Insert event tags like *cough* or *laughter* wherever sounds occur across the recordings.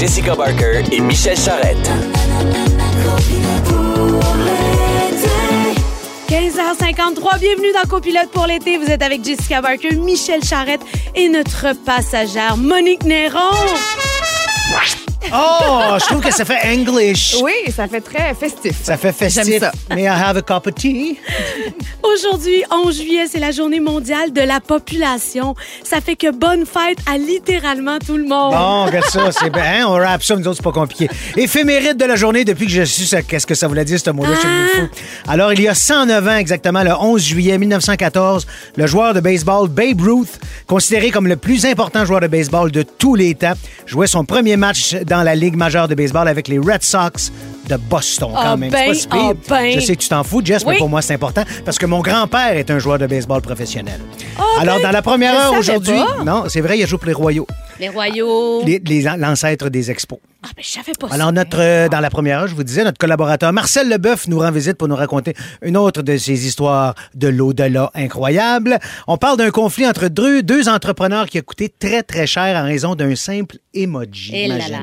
Jessica Barker et Michel Charrette. 15h53, bienvenue dans Copilote pour l'été. Vous êtes avec Jessica Barker, Michel Charrette et notre passagère Monique Néron. Oh, je trouve que ça fait English. Oui, ça fait très festif. Ça fait festif. J'aime ça. May I have a cup of tea? Aujourd'hui, 11 juillet, c'est la journée mondiale de la population. Ça fait que bonne fête à littéralement tout le monde. Bon, regarde ça, c'est bien. hein, On rappe ça, nous autres, c'est pas compliqué. Éphéméride de la journée depuis que je suis ça. Qu'est-ce que ça voulait dire, ce mot-là? Je suis devenu Ah. fou. Alors, il y a 109 ans, exactement, le 11 juillet 1914, le joueur de baseball Babe Ruth, considéré comme le plus important joueur de baseball de tous les temps, jouait son premier match dans la Ligue majeure de baseball avec les Red Sox de Boston, quand Ah même. ben, c'est pas si pire. ah ben. Je sais que tu t'en fous, Jess, mais pour moi, c'est important parce que mon grand-père est un joueur de baseball professionnel. Ah Alors, ben, dans la première heure aujourd'hui, non, c'est vrai, il a joué pour les Royaux, Les royaux. les- les- l'ancêtre des expos. Ah, ben, je savais pas Alors, ça. notre, euh, dans la première heure, je vous disais, notre collaborateur Marcel Leboeuf nous rend visite pour nous raconter une autre de ces histoires de l'au-delà incroyable. On parle d'un conflit entre deux, deux entrepreneurs qui a coûté très, très cher en raison d'un simple emoji. Eh là imagine. là.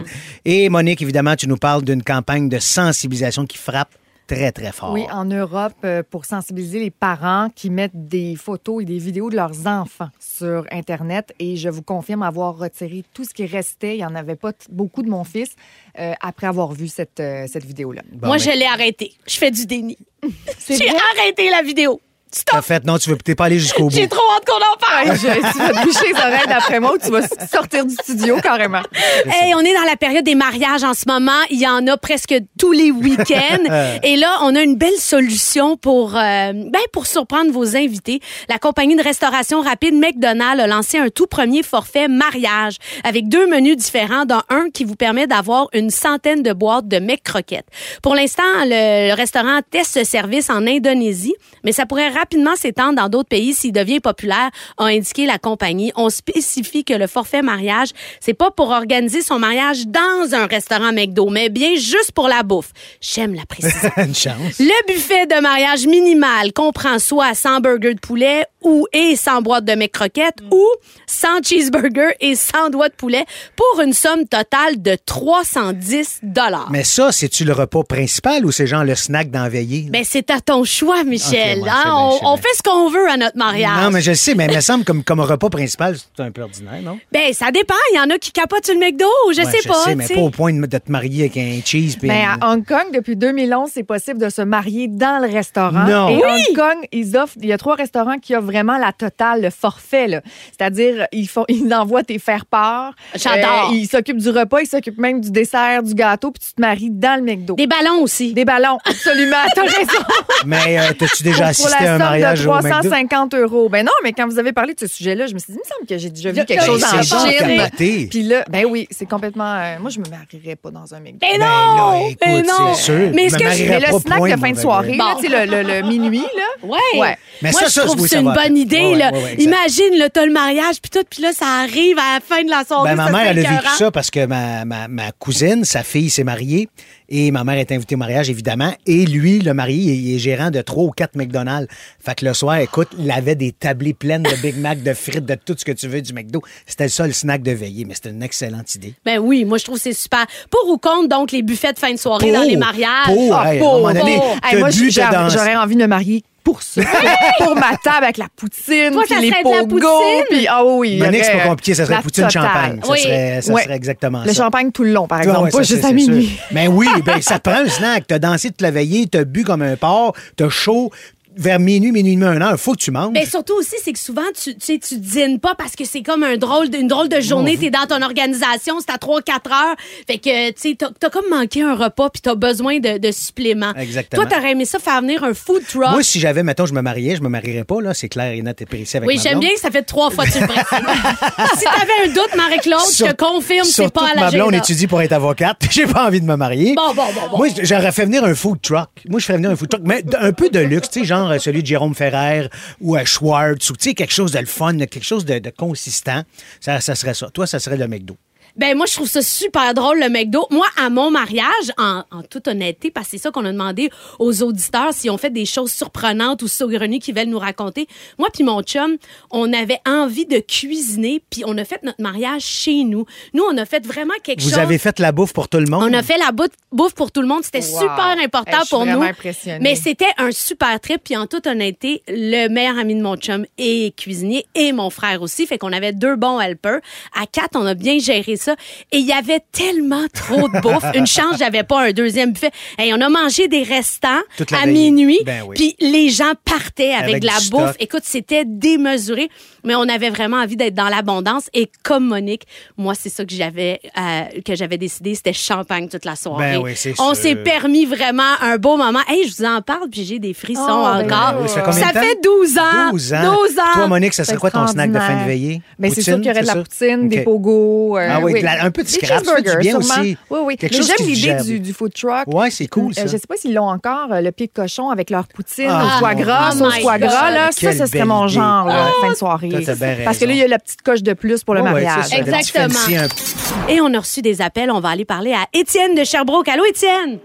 Et Monique, évidemment, tu nous parles d'une campagne de sensibilisation qui frappe très, très fort. Oui, en Europe, euh, pour sensibiliser les parents qui mettent des photos et des vidéos de leurs enfants sur Internet. Et je vous confirme avoir retiré tout ce qui restait. Il n'y en avait pas beaucoup de mon fils euh, après avoir vu cette, euh, cette vidéo-là. Bon, Moi, je l'ai arrêté. Je fais du déni. *laughs* J'ai arrêté la vidéo. T'as Stop! fait, non, tu veux t'es pas allé jusqu'au bout. J'ai trop hâte qu'on en parle. Hey, je, tu vas te boucher les oreilles d'après moi ou tu vas sortir du studio carrément. Hey, on est dans la période des mariages en ce moment. Il y en a presque tous les week-ends. *laughs* Et là, on a une belle solution pour, euh, ben, pour surprendre vos invités. La compagnie de restauration rapide McDonald's a lancé un tout premier forfait mariage avec deux menus différents, dont un qui vous permet d'avoir une centaine de boîtes de McCroquettes. Pour l'instant, le, le restaurant teste ce service en Indonésie, mais ça pourrait rapidement s'étendre dans d'autres pays s'il devient populaire, a indiqué la compagnie. On spécifie que le forfait mariage, c'est pas pour organiser son mariage dans un restaurant McDo, mais bien juste pour la bouffe. J'aime la précision. *laughs* Une chance. Le buffet de mariage minimal comprend soit 100 burgers de poulet ou et 100 boîtes de McCroquettes ou 100 cheeseburgers et 100 doigts de poulet pour une somme totale de 310 dollars. Mais ça, c'est-tu le repas principal ou c'est genre le snack d'enveillé? Ben, c'est à ton choix, Michel. Ouais, hein? Je on je fait ce qu'on veut à notre mariage. Non, mais je sais, mais il me semble comme, comme repas principal, c'est un peu ordinaire, non? Ben, ça dépend. Il y en a qui capotent sur le McDo. Je Ouais, sais pas. mais tu sais. pas au point de, de te marier avec un cheese. Mais une- à Hong Kong, depuis 2011, c'est possible de se marier dans le restaurant. Non. Et Oui! Hong Kong, ils offrent, il y a trois restaurants qui offrent vraiment la totale, le forfait. là. C'est-à-dire, ils font, ils envoient tes faire-part. J'adore. Euh, ils s'occupent du repas, ils s'occupent même du dessert, du gâteau, puis tu te maries dans le McDo. Des ballons aussi. Des ballons, absolument. T'as raison. *laughs* Mais euh, t'as-tu déjà assisté à un somme mariage de au McDo? 350 euros. Ben non, mais quand vous avez parlé de ce sujet-là, je me suis dit, il me semble que j'ai déjà vu quelque chose c'est en Chine. Puis là, ben oui, c'est complètement. euh, moi, je me marierais pas dans un McDo. Ben non! ben non! c'est sûr. Mais est-ce me que je- Mais le snack point, de fin de soirée, là, Bon. tu sais, le, le- le minuit, là. Ouais. Ouais. Mais Moi, ça, je ça, trouve que c'est ça une bonne idée. Là. Imagine, là, t'as le mariage, puis tout, puis là, ça arrive à la fin de la soirée. Ben, ma ça mère, elle a vécu ça parce que ma, ma, ma cousine, sa fille s'est mariée et ma mère est invitée au mariage, évidemment. Et lui, le marié, il est gérant de trois ou quatre McDonald's. Fait que le soir, écoute, il avait des tablées pleines de Big Mac, de frites, de tout ce que tu veux du McDo. C'était ça le snack de veillée, mais c'était une excellente idée. Ben oui, moi, je trouve que c'est super. Pour ou contre, donc, les buffets de fin de soirée dans les mariages? pour, Ah, hey, à un moment donné, pour. t'as Hey, moi, j'aurais envie de me marier pour ça. *laughs* pour ma table avec la poutine, Toi, puis ça les poutine? puis ah oui, Monique, c'est pas compliqué, ça serait la poutine totale. champagne. Ça, Oui. serait, ça Ouais. serait exactement Le ça. champagne tout le long, par exemple, ouais, pas ça, juste à minuit. Mais oui, ben, ça te prend un snack. T'as dansé toute la veillée, t'as bu comme un porc, t'as chaud. Vers minuit, minuit et demi, un heure, il faut que tu manges. Mais surtout aussi, c'est que souvent, tu, tu sais, tu dînes pas parce que c'est comme un drôle, une drôle de journée. T'es dans ton organisation, c'est à 3-4 heures. Fait que, tu sais, t'as t'as comme manqué un repas puis t'as besoin de, de suppléments. Exactement. Toi, t'aurais aimé ça faire venir un food truck. Moi, si j'avais, mettons, je me mariais, je me marierais pas, là, c'est clair et net et précis avec oui, ma j'aime blonde. bien que ça fait trois fois que tu le *laughs* si t'avais un doute, Marie-Claude, je te confirme, c'est pas à que ma blonde étudie pour être avocate. *laughs* J'ai pas envie de me marier. Bon, bon, bon, bon. Moi, j'aurais fait venir un food truck. Moi, je ferais venir un food truck, mais un peu de luxe, tu sais, genre celui de Jérôme Ferrer ou à Schwartz, ou quelque chose de fun, quelque chose de, de consistant. Ça, ça serait ça. Toi, ça serait le McDo. Ben moi, je trouve ça super drôle, le McDo. Moi, à mon mariage, en, en toute honnêteté, parce que c'est ça qu'on a demandé aux auditeurs, si on fait des choses surprenantes ou saugrenues qu'ils veulent nous raconter. Moi puis mon chum, on avait envie de cuisiner, puis on a fait notre mariage chez nous. Nous, on a fait vraiment quelque Vous chose. avez fait la bouffe pour tout le monde? On a fait la bouffe- bouffe pour tout le monde. C'était Wow. super important Hey, pour vraiment nous. impressionnée. Mais c'était un super trip. Puis en toute honnêteté, le meilleur ami de mon chum est cuisinier et mon frère aussi. Fait qu'on avait deux bons helpers. À quatre, on a bien géré ça. Et il y avait tellement trop de bouffe. Une chance, j'avais pas un deuxième buffet. Et on a mangé des restants Toute la à minuit. Ben oui. Puis les gens partaient avec, Avec de la bouffe. stock. Écoute, c'était démesuré. Mais on avait vraiment envie d'être dans l'abondance. Et comme Monique, moi, c'est ça que j'avais euh, que j'avais décidé. C'était champagne toute la soirée. Ben oui, on s'est permis vraiment un beau moment. Hey, je vous en parle, puis j'ai des frissons Oh, ben encore. oui, ça fait combien de temps? fait 12 ans. 12 ans. 12 ans. Toi, Monique, ça serait quoi ton snack de fin de veillée? Mais c'est sûr qu'il y aurait de la ça? poutine, des pogos. euh, Ah oui, de la- un peu de Des scrap, ça fait du cheeseburgers, bien sûrement. aussi. Oui, oui. Quelque Mais chose j'aime qui l'idée du, du food truck. Ouais, c'est cool, ça. Euh, je sais pas s'ils l'ont encore, euh, le pied de cochon avec leur poutine Ah, au foie mon gras, sauce Oh foie gras. Là, ça, ce serait mon genre, là, Ah, fin de soirée. toi, bien Parce que là, il y a la petite coche de plus pour le Ouais, ouais, mariage. c'est ça, le petit Exactement. Et on a reçu des appels. On va aller parler à Étienne de Sherbrooke. Allô, Étienne?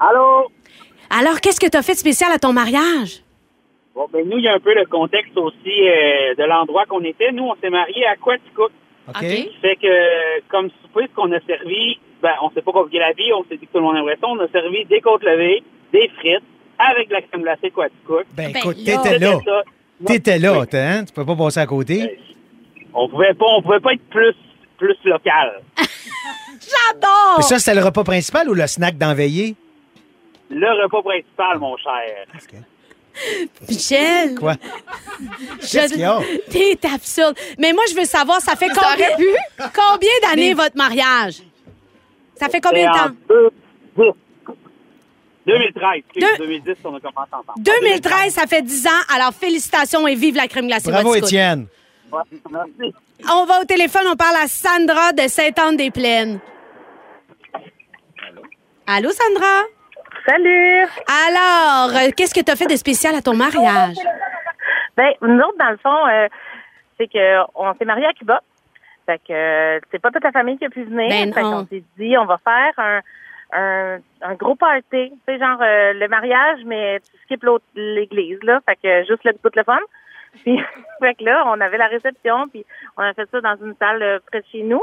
Allô? Alors, qu'est-ce que tu as fait de spécial à ton mariage? Bon, ben nous, il y a un peu le contexte aussi euh, de l'endroit qu'on était. Nous, on s'est mariés à Quaticook. OK? OK. Fait que, comme souper, ce qu'on a servi, ben, on s'est pas compliqué la vie, on s'est dit que tout le monde aimerait ça. On a servi des côtes levées, des frites, avec de la crème glacée Quaticook. Ben Ben écoute, là. t'étais là. T'étais là, hein? Tu peux pas passer à côté. On pouvait pas, on pouvait pas être plus, plus local. *laughs* J'adore! Puis ça, c'était le repas principal ou le snack d'enveillé? Le repas principal, mon cher. *laughs* Michel! Quoi? Qu'est-ce qu'il y a? T'es absurde. Mais moi, je veux savoir, ça fait Ça combien, d'années votre mariage? Ça fait combien de temps? en 2010. 2013. excuse, Deux- 2010, on a commencé ensemble. 2013, ça fait 10 ans. Alors, félicitations et vive la crème glacée. Bravo. Étienne. Ouais, merci. On va au téléphone, on parle à Sandra de Sainte-Anne-des-Plaines. Allô, Sandra? Salut! Alors, euh, qu'est-ce que tu as fait de spécial à ton mariage? *laughs* Ben, nous autres, dans le fond, euh, c'est que on s'est mariés à Cuba. Fait que euh, c'est pas toute la famille qui a pu venir. Ben fait qu'on s'est dit, on va faire un, un, un gros party. Tu sais, genre le mariage, mais tu skippes l'autre l'église, là. Fait que juste le tout le fun. Puis, fait que là, on avait la réception, puis on a fait ça dans une salle près de chez nous.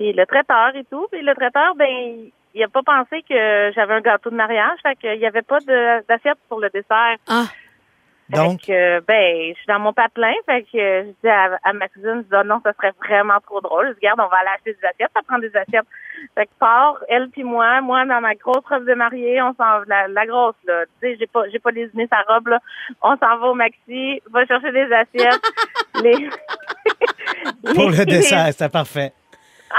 Puis le traiteur et tout. Puis le traiteur, ben, il a pas pensé que j'avais un gâteau de mariage. Fait qu'il y avait pas d'assiette pour le dessert. Ah, Donc, Fait que, ben, je suis dans mon patelin. Fait que je dis à, à ma cousine, je dis, Ah non, ça serait vraiment trop drôle. Je dis, regarde, on va aller acheter des assiettes, ça prend des assiettes. Fait que part, elle puis moi, moi dans ma grosse robe de mariée, on s'en va, la, la grosse, là. Tu sais, j'ai pas, j'ai pas désigné sa robe, là. On s'en va au maxi, va chercher des assiettes. *laughs* les, pour le *laughs* dessert, c'était parfait.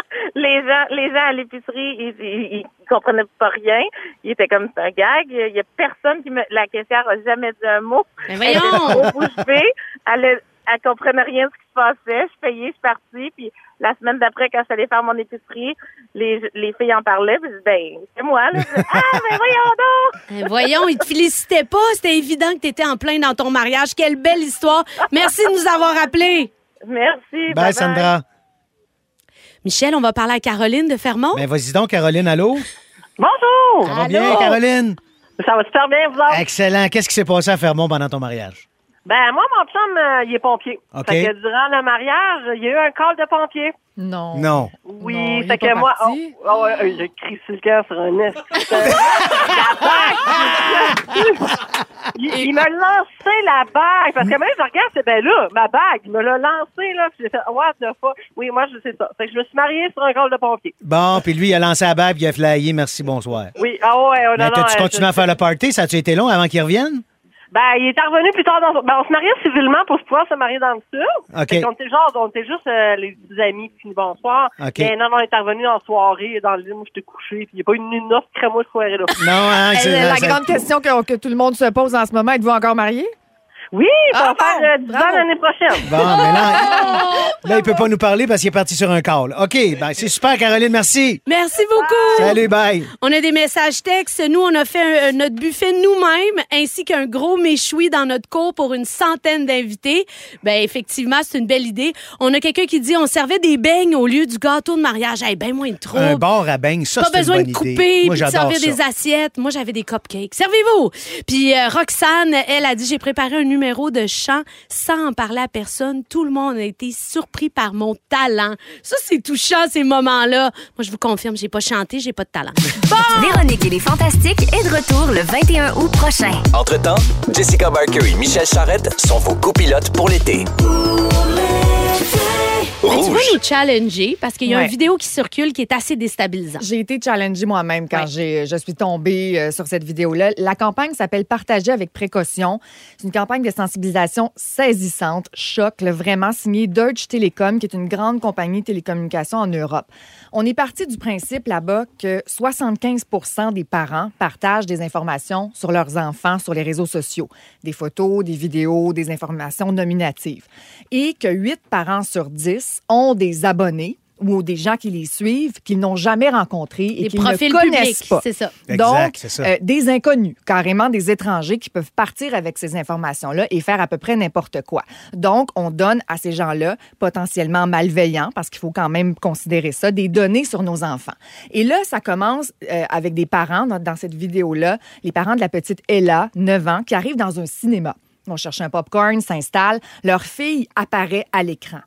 *laughs* les gens, les gens à l'épicerie, ils, ils, ils comprenaient pas rien. Ils étaient comme c'est un gag. Il y a personne qui me, la caissière a jamais dit un mot. Mais Elle était voyons! trop bouche bée. Elle, elle, elle comprenait rien de ce qui se passait. Je payais, je suis partie. Puis la semaine d'après, quand je suis allée faire mon épicerie, les, les filles en parlaient. Puis je dis, ben, c'est moi, là. Dis, ah, ben voyons donc! *laughs* Eh, voyons, ils te félicitaient pas. C'était évident que tu étais en plein dans ton mariage. Quelle belle histoire. Merci de nous avoir appelés. Merci. Bye, Sandra. Michel, on va parler à Caroline de Fermont. Ben, vas-y donc, Caroline, allô? Bonjour! Ça va Allô? bien, Caroline? Ça va super bien, vous autres? Excellent. Qu'est-ce qui s'est passé à Fermont pendant ton mariage? Ben, moi, mon chum, euh, il est pompier. OK. Fait que durant le mariage, il y a eu un call de pompier. Non. Non. Oui, Non, il fait est que pas moi, parti. oh, oh, ouais, euh, j'ai crié sur le cœur sur un nest. *laughs* il, il m'a lancé la bague. Parce que même, je regarde, c'est ben là, ma bague. Il me l'a lancé, là. Puis j'ai fait, what the fuck? Oui, moi, je sais ça. Fait que je me suis mariée sur un call de pompier. Bon, puis lui, il a lancé la bague, puis il a flyé. Merci, bonsoir. Oui, ah ouais, oh, non, Mais non. t'as-tu euh, continué à faire le party? Ça a-tu été long avant qu'il revienne? Ben, il est revenu plus tard dans Ben, on se mariait civilement pour pouvoir se marier dans le sud. OK. Fait qu'on était genre, on était juste euh, les amis, puis bonsoir. OK. Mais non, non, il est revenu en soirée, dans le lit, moi, j'étais couché, puis il n'y a pas eu une autre crémeuse soirée là. Non, hein? C'est- la grande question que, que tout le monde se pose en ce moment, êtes-vous encore marié? Oui, ça Ah va faire bon, euh, 10 bravo. ans l'année prochaine. Bon, mais là, *laughs* là, il peut pas nous parler parce qu'il est parti sur un call. OK, ben, c'est super, Caroline, merci. Merci beaucoup. Salut, bye. On a des messages textes. Nous, on a fait un- notre buffet nous-mêmes, ainsi qu'un gros méchoui dans notre cour pour une centaine d'invités. Ben, effectivement, c'est une belle idée. On a quelqu'un qui dit on servait des beignes au lieu du gâteau de mariage. Hey, ben moins de trop. Un bar à beigne, ça, pas une besoin bonne de couper Moi, puis de servir ça. des assiettes. Moi, j'avais des cupcakes. Servez-vous. Puis euh, Roxane, elle a dit j'ai préparé un numéro de chant sans en parler à personne. Tout le monde a été surpris par mon talent. Ça, c'est touchant ces moments-là. Moi, je vous confirme, j'ai pas chanté, j'ai pas de talent. *laughs* Bon. Véronique et les Fantastiques est de retour le 21 août prochain. Entre-temps, Jessica Barker et Michel Charrette sont vos copilotes pour l'été. Ben, tu vas nous challenger parce qu'il y a Ouais. une vidéo qui circule qui est assez déstabilisante. J'ai été challengée moi-même quand Ouais. j'ai, je suis tombée euh, sur cette vidéo-là. La campagne s'appelle Partager avec précaution. C'est une campagne de sensibilisation saisissante, choc, là, vraiment signée Deutsche Telekom, qui est une grande compagnie de télécommunications en Europe. On est parti du principe là-bas que 75% des parents partagent des informations sur leurs enfants sur les réseaux sociaux, des photos, des vidéos, des informations nominatives, et que 8 parents sur 10 ont des abonnés ou des gens qui les suivent qu'ils n'ont jamais rencontrés et qu'ils ne profils connaissent publics, pas. c'est ça. Exact, Donc, ça. euh, des inconnus, carrément des étrangers qui peuvent partir avec ces informations-là et faire à peu près n'importe quoi. Donc, on donne à ces gens-là, potentiellement malveillants, parce qu'il faut quand même considérer ça, des données sur nos enfants. Et là, ça commence euh, avec des parents, dans, dans cette vidéo-là, les parents de la petite Ella, 9 ans, qui arrivent dans un cinéma. Ils vont chercher un popcorn, s'installent, leur fille apparaît à l'écran.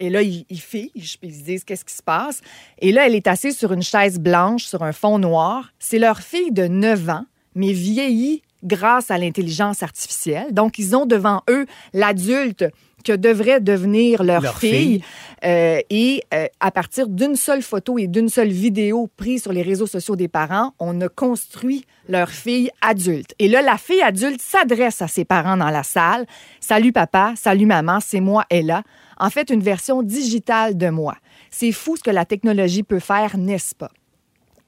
Et là, ils, ils figent, puis ils se disent qu'est-ce qui se passe? Et là, elle est assise sur une chaise blanche, sur un fond noir. C'est leur fille de 9 ans, mais vieillie grâce à l'intelligence artificielle. Donc, ils ont devant eux l'adulte que devrait devenir leur, Leur fille. fille. Euh, et euh, à partir d'une seule photo et d'une seule vidéo prise sur les réseaux sociaux des parents, on a construit leur fille adulte. Et là, la fille adulte s'adresse à ses parents dans la salle. Salut papa, salut maman, c'est moi Ella. En fait, une version digitale de moi. C'est fou ce que la technologie peut faire, n'est-ce pas?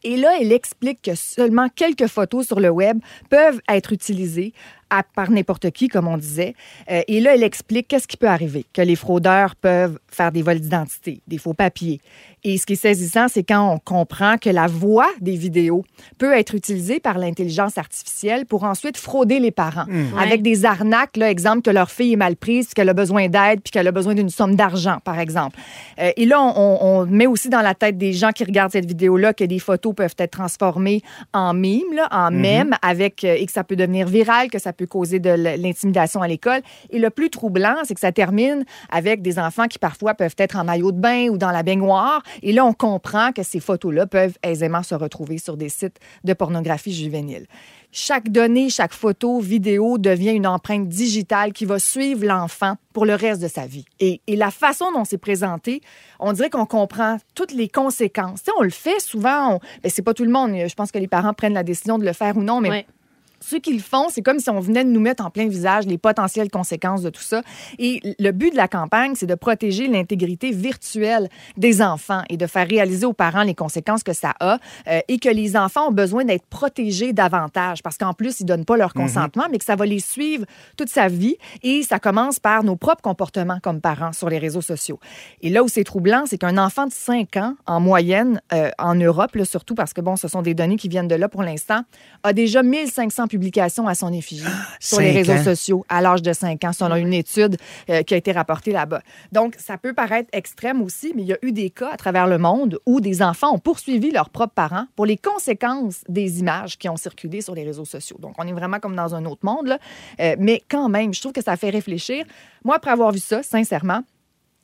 Et là, elle explique que seulement quelques photos sur le web peuvent être utilisées à- par n'importe qui, comme on disait. Euh, et là, elle explique qu'est-ce qui peut arriver, que les fraudeurs peuvent faire des vols d'identité, des faux papiers. Et ce qui est saisissant, c'est quand on comprend que la voix des vidéos peut être utilisée par l'intelligence artificielle pour ensuite frauder les parents. Avec des arnaques, là, exemple que leur fille est mal prise, puis qu'elle a besoin d'aide, puis qu'elle a besoin d'une somme d'argent, par exemple. Euh, et là, on, on met aussi dans la tête des gens qui regardent cette vidéo-là que des photos peuvent être transformées en mimes, là, en mèmes, avec, euh, et que ça peut devenir viral, que ça peut causer de l'intimidation à l'école. Et le plus troublant, c'est que ça termine avec des enfants qui parfois peuvent être en maillot de bain ou dans la baignoire. Et là, on comprend que ces photos-là peuvent aisément se retrouver sur des sites de pornographie juvénile. Chaque donnée, chaque photo, vidéo devient une empreinte digitale qui va suivre l'enfant pour le reste de sa vie. Et, la façon dont c'est présenté, on dirait qu'on comprend toutes les conséquences. On le fait souvent, on, ben, c'est pas tout le monde. Je pense que les parents prennent la décision de le faire ou non, mais. Ceux qui le font, c'est comme si on venait de nous mettre en plein visage les potentielles conséquences de tout ça. Et le but de la campagne, c'est de protéger l'intégrité virtuelle des enfants et de faire réaliser aux parents les conséquences que ça a euh, et que les enfants ont besoin d'être protégés davantage parce qu'en plus, ils donnent pas leur consentement, mais que ça va les suivre toute sa vie et ça commence par nos propres comportements comme parents sur les réseaux sociaux. Et là où c'est troublant, c'est qu'un enfant de 5 ans, en moyenne, euh, en Europe, là, surtout parce que, bon, ce sont des données qui viennent de là pour l'instant, a déjà 1500 publications à son effigie *gasps* sur les réseaux ans. sociaux à l'âge de 5 ans, selon une étude euh, qui a été rapportée là-bas. Donc, ça peut paraître extrême aussi, mais il y a eu des cas à travers le monde où des enfants ont poursuivi leurs propres parents pour les conséquences des images qui ont circulé sur les réseaux sociaux. Donc, on est vraiment comme dans un autre monde, là. Euh, mais quand même, je trouve que ça fait réfléchir. Moi, après avoir vu ça, sincèrement,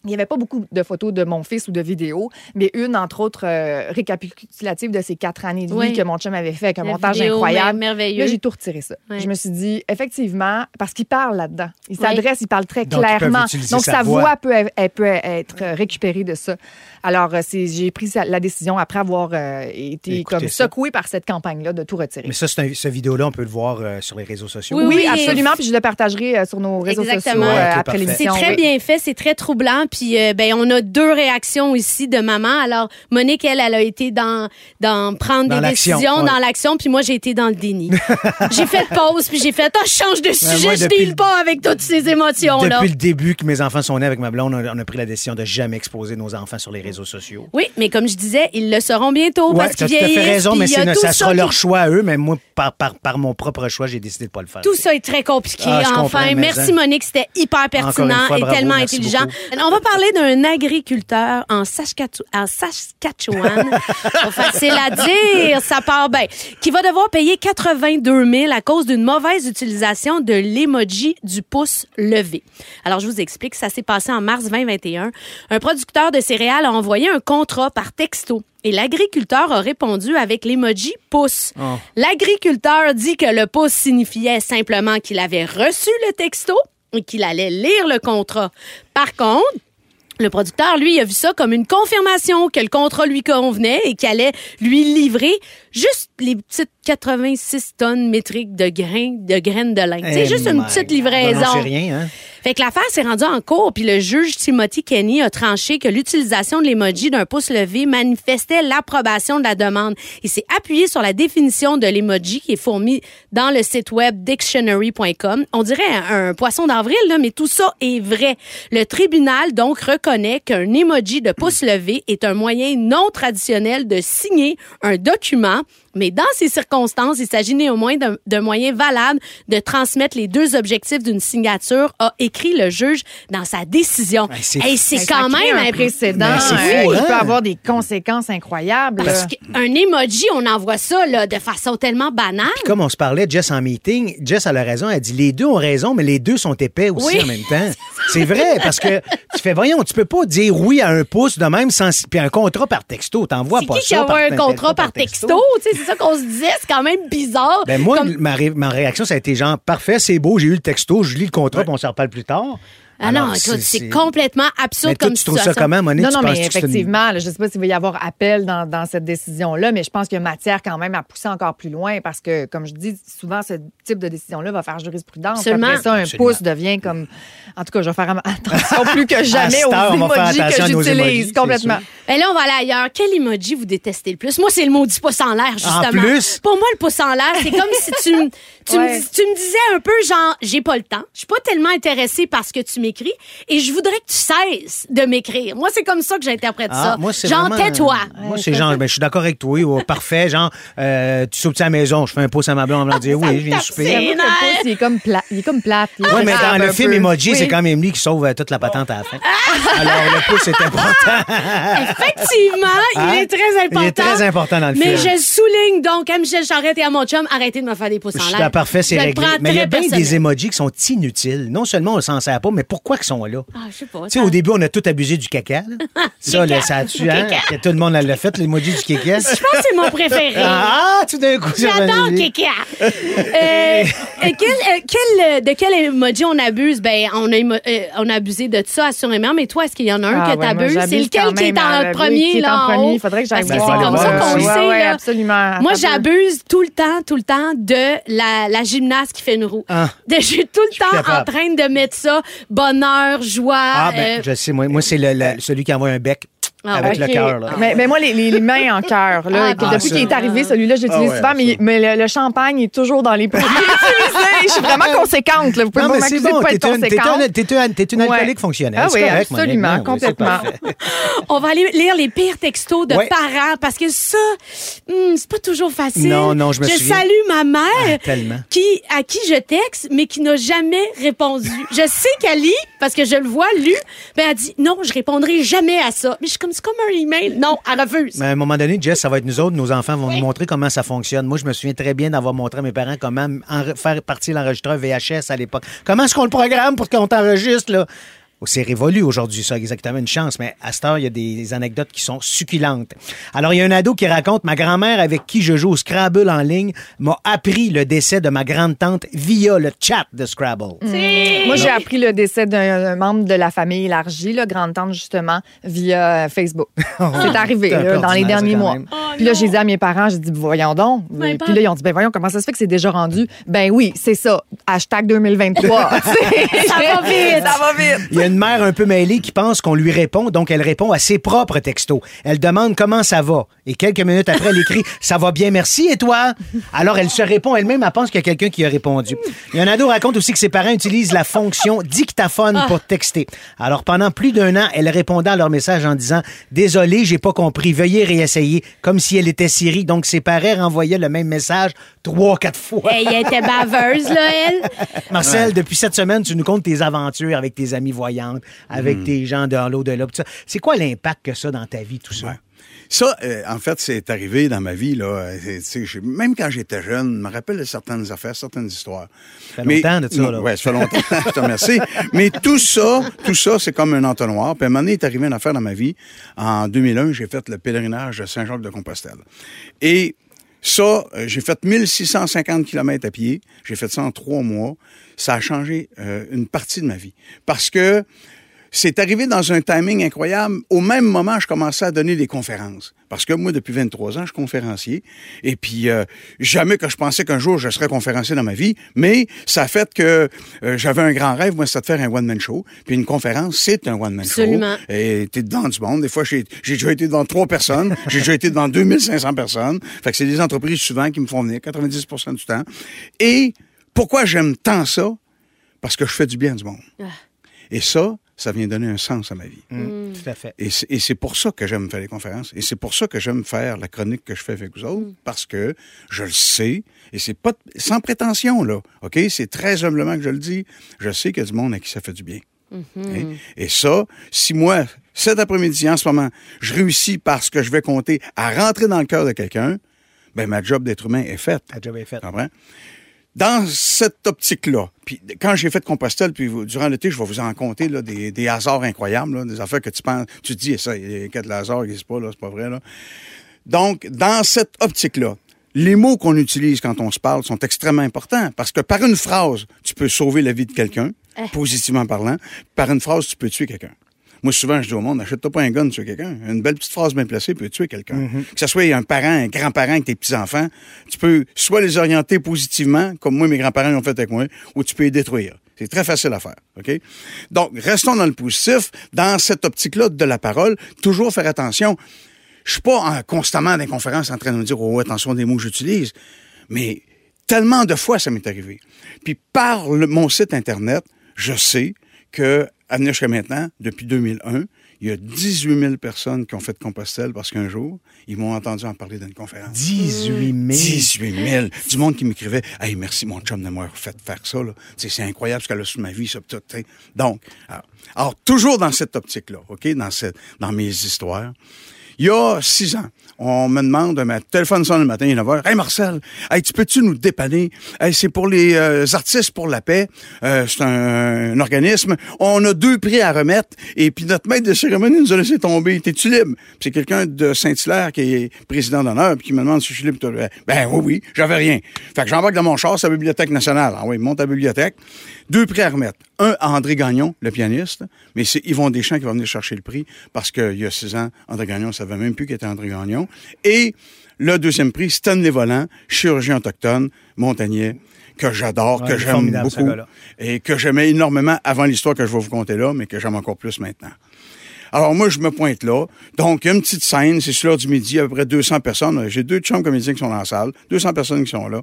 il n'y avait pas beaucoup de photos de mon fils ou de vidéos, mais une, entre autres, euh, récapitulative de ces quatre années de vie Oui. que mon chum avait fait avec un La montage vidéo, incroyable. mer- merveilleux. Là, j'ai tout retiré ça. Je me suis dit, effectivement, parce qu'il parle là-dedans. Il Oui. s'adresse, il parle très Donc, clairement. Donc, sa sa voix, voix. peut, elle peut être récupérée de ça. Alors, euh, c'est- j'ai pris la décision, après avoir euh, été Écoutez comme ça. secoué par cette campagne-là, de tout retirer. Mais ça, c'est un- ce vidéo-là, on peut le voir euh, sur les réseaux sociaux. Oui, oui, oui, absolument. Puis je le partagerai euh, sur nos réseaux Exactement. sociaux euh, après parfait. C'est l'émission. très oui. bien fait, c'est très troublant. Puis euh, ben on a deux réactions ici de maman. Alors Monique, elle, elle a été dans dans prendre Dans des décisions, ouais. dans l'action. Puis moi, j'ai été dans le déni. *laughs* j'ai fait pause, puis j'ai fait, ah, je change de sujet, moi, je deal pas avec toutes ces émotions là. Depuis le début que mes enfants sont nés avec ma blonde, on a, on a pris la décision de jamais exposer nos enfants sur les réseaux sociaux. Oui, mais comme je disais, ils le seront bientôt Ouais, parce tu as qu'ils tout à fait vieillissent. raison, mais ça sera qui- leur choix à eux, mais moi, par, par, par mon propre choix, j'ai décidé de pas le faire. Tout ça est très compliqué. Ah, enfin, merci hein. Monique, c'était hyper pertinent fois, et bravo, tellement intelligent. beaucoup. On va parler d'un agriculteur en, Saskatchewan, en Saskatchewan. *laughs* Facile à dire, ça part bien. Qui va devoir payer 82 000 à cause d'une mauvaise utilisation de l'emoji du pouce levé. Alors, je vous explique, ça s'est passé en mars 2021. Un producteur de céréales a envoyé un contrat par texto. Et l'agriculteur a répondu avec l'emoji pouce. Oh. L'agriculteur dit que le pouce signifiait simplement qu'il avait reçu le texto et qu'il allait lire le contrat. Par contre, le producteur, lui, a vu ça comme une confirmation que le contrat lui convenait et qu'il allait lui livrer juste les petites 86 tonnes métriques de grains de graines de lin. C'est Eh juste une my petite livraison. Non, c'est rien, hein? Fait que l'affaire s'est rendue en cours, puis le juge Timothy Kenny a tranché que l'utilisation de l'emoji d'un pouce levé manifestait l'approbation de la demande. Il s'est appuyé sur la définition de l'emoji qui est fournie dans le site web dictionary.com. On dirait un, un poisson d'avril, là, mais tout ça est vrai. Le tribunal, donc, reconnaît qu'un emoji de pouce levé est un moyen non traditionnel de signer un document mais dans ces circonstances, il s'agit néanmoins d'un moyen valable de transmettre les deux objectifs d'une signature, a écrit le juge dans sa décision. Hey, c'est Hey, Ça quand même un précédent c'est euh, fou, hein? peut avoir des conséquences incroyables. Parce qu'un emoji, on envoie ça là, de façon tellement banale. Comme on se parlait, Jess, en meeting, Jess a la raison. Elle dit les deux ont raison, mais les deux sont épais aussi Oui. en même temps. *laughs* C'est vrai, parce que tu fais, voyons, tu peux pas dire oui à un pouce de même sans. Puis un contrat par texto, t'envoies pas qui ça. qui par- un contrat par texto? Tu sais, C'est ça qu'on se disait, c'est quand même bizarre. Ben moi, Comme- ma, ré- ma réaction, ça a été genre, parfait, c'est beau, j'ai eu le texto, je lis le contrat, puis on s'en reparle plus tard. Ah non, Alors, c'est complètement absurde Mais toi, comme tu trouves ça situation. comment, Monique? Non, Tu non, mais une- effectivement, là, je ne sais pas s'il va y avoir appel dans, dans cette décision-là, mais je pense qu'il y a matière quand même à pousser encore plus loin parce que, comme je dis, souvent, ce type de décision-là va faire jurisprudence. Absolument. Après ça, un Absolument. pouce devient comme. En tout cas, je vais faire *laughs* attention plus que jamais aux emojis que j'utilise complètement. Ben là, on va aller ailleurs. Quel emoji vous détestez le plus? Moi, c'est le maudit pouce en l'air, justement. plus? Pour moi, le pouce en l'air, c'est comme si tu, m- tu, Ouais. me, dis- tu me disais un peu genre, j'ai pas le temps. Je suis pas tellement intéressée par ce que tu m'écris et je voudrais que tu cesses de m'écrire. Moi, c'est comme ça que j'interprète Ah, ça. moi, c'est genre, vraiment- tais-toi. Moi, c'est genre, ben, je suis d'accord avec toi. oh, parfait. Genre, euh, tu sautes à la maison, je fais un pouce à ma blonde, on va dire oui, je viens souper. il est comme plat. Il est comme plate. Est Oui, mais dans le film peu. Emoji, Oui. c'est quand même lui qui sauve euh, toute la patente à la fin. Alors, le pouce est important. Effectivement, il est très important. Il est très important dans le Mais film. je souligne donc à Michel Charette et à mon chum, arrêtez de me faire des pouces en l'air. parfait, c'est réglé. Mais il y a bien des emojis qui sont inutiles. Non seulement on s'en sert pas, mais pourquoi ils sont là? Ah, je sais pas. Tu sais, ça- au début, on a tout abusé du caca. là. *laughs* ça, là, ça a tué, hein? Caca. Que Tout le monde l'a fait, l'emoji du caca? Je pense que c'est mon préféré. Ah, tout d'un coup, c'est J'adore. Kika. *laughs* Euh, euh, quel, euh, quel, euh, de quel emoji on abuse? Ben, on a, émo- euh, on a abusé de ça, assurément. Mais toi, est-ce qu'il y en a un Ah, que t'abuses? C'est lequel quand qui est en premier, là, en premier. haut? Il faudrait que j'aille Parce que c'est comme ça qu'on le sait, là. absolument. Moi, j'abuse tout le temps, tout le temps de la, la gymnaste qui fait une roue. Ah. De, je suis tout le temps en train de mettre ça. Bonheur, joie. Ah, ben, euh, je sais, moi, moi c'est le, le- celui qui envoie un bec Ah, avec OK. le cœur. là. Mais, mais moi, les, les- les mains en cœur, là, Ah, que ah, depuis ça. qu'il est arrivé, celui-là, je l'utilise Ah ouais, souvent, mais, ça. mais le, le champagne est toujours dans les premiers utilisés. *laughs* Je suis vraiment conséquente. Là. Vous pouvez Non, pas m'accuser bon, de pas être t'es une, t'es conséquente. une, t'es une, une Ouais. alcoolique fonctionnelle. Ah oui, correct, absolument, complètement. *laughs* On va aller lire les pires textos de Ouais. parents parce que ça, hum, c'est pas toujours facile. Non, non, je me souviens. salue ma mère Ah, qui à qui je texte mais qui n'a jamais répondu. je sais qu'elle lit parce que je le vois lu, mais elle dit non, je répondrai jamais à ça. Mais je suis comme c'est comme un email. Non, elle refuse. Mais à un moment donné, Jess, ça va être nous autres, nos enfants vont nous montrer comment ça fonctionne. Moi, je me souviens très bien d'avoir montré à mes parents comment faire partir l'enregistreur VHS à l'époque. Comment est-ce qu'on le programme pour qu'on t'enregistre, là? Oh, C'est révolu aujourd'hui, ça, exactement, une chance. Mais à cette heure, il y a des anecdotes qui sont succulentes. Alors, il y a un ado qui raconte Ma grand-mère, avec qui je joue au Scrabble en ligne, m'a appris le décès de ma grande-tante via le chat de Scrabble. Moi, j'ai appris le décès d'un membre de la famille élargie, là, grande-tante, justement, via euh, Facebook. *laughs* C'est arrivé C'est là, dans les derniers mois. Oh Puis là, j'ai dit à mes parents, j'ai dit, voyons donc. Ben, puis là, ils ont dit, ben voyons, comment ça se fait que c'est déjà rendu? Ben oui, c'est ça. Hashtag 2023. *laughs* *laughs* ça va vite. Ça va vite. Une mère un peu mêlée qui pense qu'on lui répond, donc elle répond à ses propres textos. Elle demande comment ça va. Et quelques minutes après, elle écrit Ça va bien, merci, et toi? Alors elle se répond elle-même, elle pense qu'il y a quelqu'un qui a répondu. A un ado raconte aussi que ses parents utilisent la fonction dictaphone pour texter. Alors pendant plus d'un an, elle répondait à leur message en disant Désolé, j'ai pas compris, veuillez réessayer, comme si elle était Siri. Donc ses parents renvoyaient le même message trois, quatre fois. Elle était baveuse, là, elle. Marcel, depuis cette semaine, tu nous comptes tes aventures avec tes amis avec tes gens de l'au-delà. tout ça. C'est quoi l'impact que ça dans ta vie, tout ça? Ouais. Ça, euh, en fait, c'est arrivé dans ma vie. Là, Euh, même quand j'étais jeune, je me rappelle de certaines affaires, certaines histoires. Ça fait longtemps de ça. Oui, ça fait longtemps. *laughs* je te remercie. Mais tout ça, tout ça, c'est comme un entonnoir. Puis à un moment donné, il est arrivé une affaire dans ma vie. En 2001, j'ai fait le pèlerinage de Saint-Jacques-de-Compostelle. Et ça, euh, j'ai fait 1650 km à pied. J'ai fait ça en trois mois. Ça a changé euh, une partie de ma vie. Parce que c'est arrivé dans un timing incroyable. Au même moment, je commençais à donner des conférences. Parce que moi, depuis 23 ans, je suis conférencier. Et puis, euh, jamais que je pensais qu'un jour, je serais conférencier dans ma vie. Mais ça a fait que euh, j'avais un grand rêve, moi, c'était de faire un one-man show. Puis une conférence, c'est un one-man show. Absolument. Et t'es devant du monde. Des fois, j'ai déjà été devant trois personnes. j'ai déjà été *laughs* devant 2500 personnes. Fait que c'est des entreprises souvent qui me font venir 90% du temps. Et pourquoi j'aime tant ça? Parce que je fais du bien du monde. Et ça, ça vient donner un sens à ma vie. Mm, Tout à fait. Et c'est- et c'est pour ça que j'aime faire les conférences. Et c'est pour ça que j'aime faire la chronique que je fais avec vous autres, parce que je le sais, et c'est pas sans prétention, là. OK? C'est très humblement que je le dis. Je sais qu'il y a du monde à qui ça fait du bien. Hein? Et ça, si moi, cet après-midi, en ce moment, je réussis parce que je vais compter à rentrer dans le cœur de quelqu'un, ben ma job d'être humain est faite. Ta job est faite. Comprends? Dans cette optique-là, puis quand j'ai fait Compostelle, puis durant l'été, je vais vous en compter là, des, des hasards incroyables, là, des affaires que tu penses, tu te dis, Eh, ça, il y a quatre hasards, il pas, là, c'est pas vrai. Là. Donc, dans cette optique-là, les mots qu'on utilise quand on se parle sont extrêmement importants parce que par une phrase, tu peux sauver la vie de quelqu'un, positivement parlant. Par une phrase, tu peux tuer quelqu'un. Moi, souvent, je dis au monde, achète-toi pas un gun, tuer quelqu'un. Une belle petite phrase bien placée peut tuer quelqu'un. Que ce soit un parent, un grand-parent avec tes petits-enfants, tu peux soit les orienter positivement, comme moi, mes grands-parents l'ont fait avec moi, ou tu peux les détruire. C'est très facile à faire, OK? Donc, restons dans le positif, dans cette optique-là de la parole, toujours faire attention. Je suis pas en- constamment dans les conférences en train de me dire, oh, attention des mots que j'utilise, mais tellement de fois ça m'est arrivé. Puis par le- mon site Internet, je sais que, à venir jusqu'à maintenant, depuis 2001, il y a 18 000 personnes qui ont fait Compostelle parce qu'un jour, ils m'ont entendu en parler dans une conférence. 18 000. 18 000. Du monde qui m'écrivait Hey, merci, mon chum, de m'avoir fait faire ça. C'est incroyable ce qu'elle a sur ma vie, ça. Donc, alors, alors, toujours dans cette optique-là, OK, dans, cette, dans mes histoires. Il y a six ans, on me demande, ma téléphone sonne le matin, il est 9 h. Hey Marcel, hey, tu peux-tu nous dépanner? Hey, c'est pour les euh, artistes pour la paix. Euh, c'est un, organisme. On a deux prix à remettre. Et puis notre maître de cérémonie nous a laissé tomber. T'es-tu libre? C'est quelqu'un de Saint-Hilaire qui est président d'honneur, puis qui me demande si je suis libre. Ben oui, oui, j'avais rien. Fait que j'embarque dans mon char, c'est la Bibliothèque nationale. Ah oui, monte à la bibliothèque. Deux prix à remettre. Un à André Gagnon, le pianiste, mais c'est Yvon Deschamps qui va venir chercher le prix parce qu'il y a six ans, André Gagnon ne savait même plus qu'il était André Gagnon. Et le deuxième prix, Stanley Volant, chirurgien autochtone, montagnais, que j'adore, Ouais, que j'aime beaucoup et que j'aimais énormément avant l'histoire que je vais vous conter là, mais que j'aime encore plus maintenant. Alors moi, je me pointe là. Donc, une petite scène, c'est sur l'heure du midi, à peu près 200 personnes. J'ai deux chums comédiens qui sont dans la salle, 200 personnes qui sont là.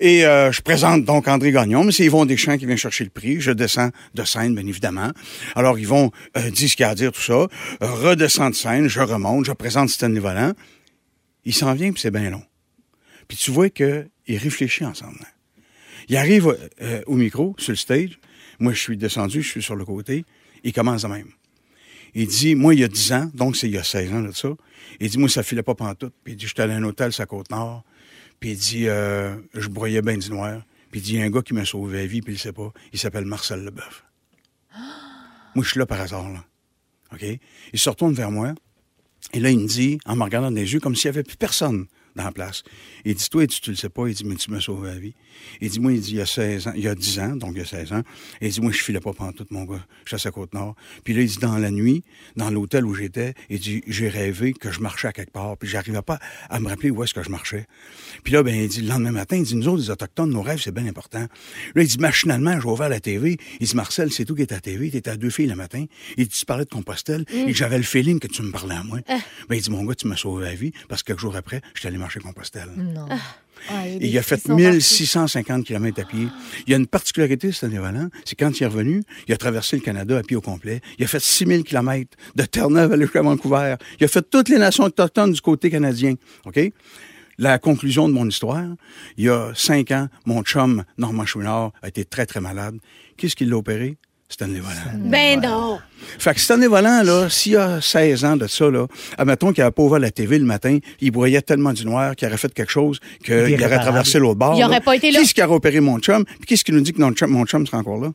Et euh, je présente donc André Gagnon, mais c'est Yvon Deschamps qui vient chercher le prix. Je descends de scène, bien évidemment. Alors, Yvon euh, dit ce qu'il a à dire, tout ça. Euh, redescends de scène, je remonte, je présente Stanley Volant. Il s'en vient, puis c'est bien long. Puis tu vois qu'il réfléchit ensemble. Il arrive euh, au micro, sur le stage. Moi, je suis descendu, je suis sur le côté. Il commence de même. Il dit, moi, il y a 10 ans, donc c'est il y a 16 ans de ça. Il dit, moi, ça filait pas pantoute. Puis il dit, j'étais allé à un hôtel sur la Côte-Nord. Puis il dit, euh, je broyais bien du noir. Puis il dit, il y a un gars qui m'a sauvé la vie, puis il sait pas. Il s'appelle Marcel Leboeuf. *gasps* moi, je suis là par hasard, là. OK? Il se retourne vers moi. Et là, il me dit, en me regardant dans les yeux, comme s'il n'y avait plus personne dans la place. Il dit, toi, tu, tu le sais pas. Il dit, mais tu m'as sauvé la vie. Il dit, moi, il dit, il y a 16 ans, il y a 10 ans, donc il y a 16 ans. Et il dit, moi, je filais pas pendant tout mon gars. Je suis à Côte-Nord. Puis là, il dit, dans la nuit, dans l'hôtel où j'étais, il dit, j'ai rêvé que je marchais à quelque part. Puis j'arrivais pas à me rappeler où est-ce que je marchais. Puis là, ben, il dit, le lendemain matin, il dit, nous autres, les Autochtones, nos rêves, c'est bien important. Là, il dit, machinalement, j'ai ouvert la TV. Il dit, Marcel, c'est tout qui est à la TV. T'étais à deux filles le matin. Il dit, tu parlais de Compostelle. Et que j'avais le feeling que tu me parlais à moi. Ben, il dit, mon gars, tu m'as sauvé la vie parce que quelques jours après, j'étais allé marcher Non. Ah, il y a Et des il a fait frissons partout. 1650 km à pied. Il y a une particularité, cet Valant, c'est quand il est revenu, il a traversé le Canada à pied au complet. Il a fait 6000 km de Terre-Neuve à jusqu'à Vancouver. Il a fait toutes les nations autochtones du côté canadien. OK? La conclusion de mon histoire, il y a cinq ans, mon chum, Normand Chouinard, a été très, très malade. Qu'est-ce qui l'a opéré? Stanley Volant. Ben non. Fait que Stanley Volant, là, s'il y a 16 ans de ça, là, admettons qu'il n'avait pas ouvert la TV le matin, il broyait tellement du noir qu'il aurait fait quelque chose qu'il aurait traversé l'autre bord. Il aurait là. pas été là. Qui est-ce qui a opéré mon chum? Puis qu'est-ce qui nous dit que mon chum, mon chum sera encore là?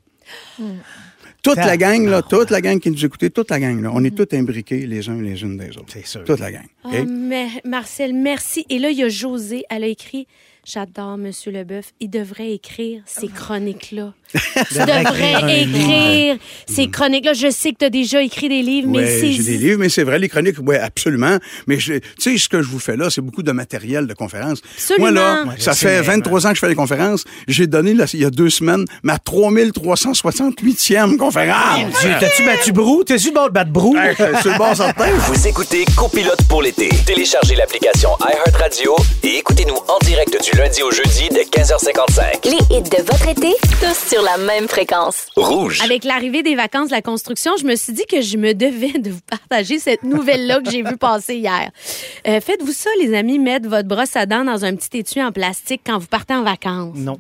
Toute la gang, là, toute la gang qui nous écoutait, toute la gang, là, on est tous imbriqués les uns les unes des autres. C'est sûr. Toute la gang. Ah, mais Marcel, merci. Et là, il y a José, elle a écrit J'adore Monsieur Leboeuf. Il devrait écrire ces chroniques-là. *laughs* tu devrais écrire ces chroniques-là. Je sais que tu as déjà écrit des livres, mais c'est. j'ai des livres, mais c'est vrai, les chroniques, oui, absolument. Mais tu sais, ce que je vous fais là, c'est beaucoup de matériel de conférence. Absolument. Moi, là, Ouais, ça fait mais- 23 ans que je fais des conférences. J'ai donné, là, il y a deux semaines, ma 3368e conférence. Tu- T'as-tu battu Brou? T'as-tu le bord de battre Brou? Hey, c'est le bon certain. *laughs* Vous écoutez Copilote pour l'été. Téléchargez l'application iHeartRadio et écoutez-nous en direct du lundi au jeudi dès 15h55. Les hits de votre été, tous sur la même fréquence. Rouge. Avec l'arrivée des vacances de la construction, je me suis dit que je me devais de vous partager cette nouvelle-là que j'ai vue passer hier. Euh, Faites-vous ça, les amis, mettre votre brosse à dents dans un petit étui en plastique quand vous partez en vacances? Non.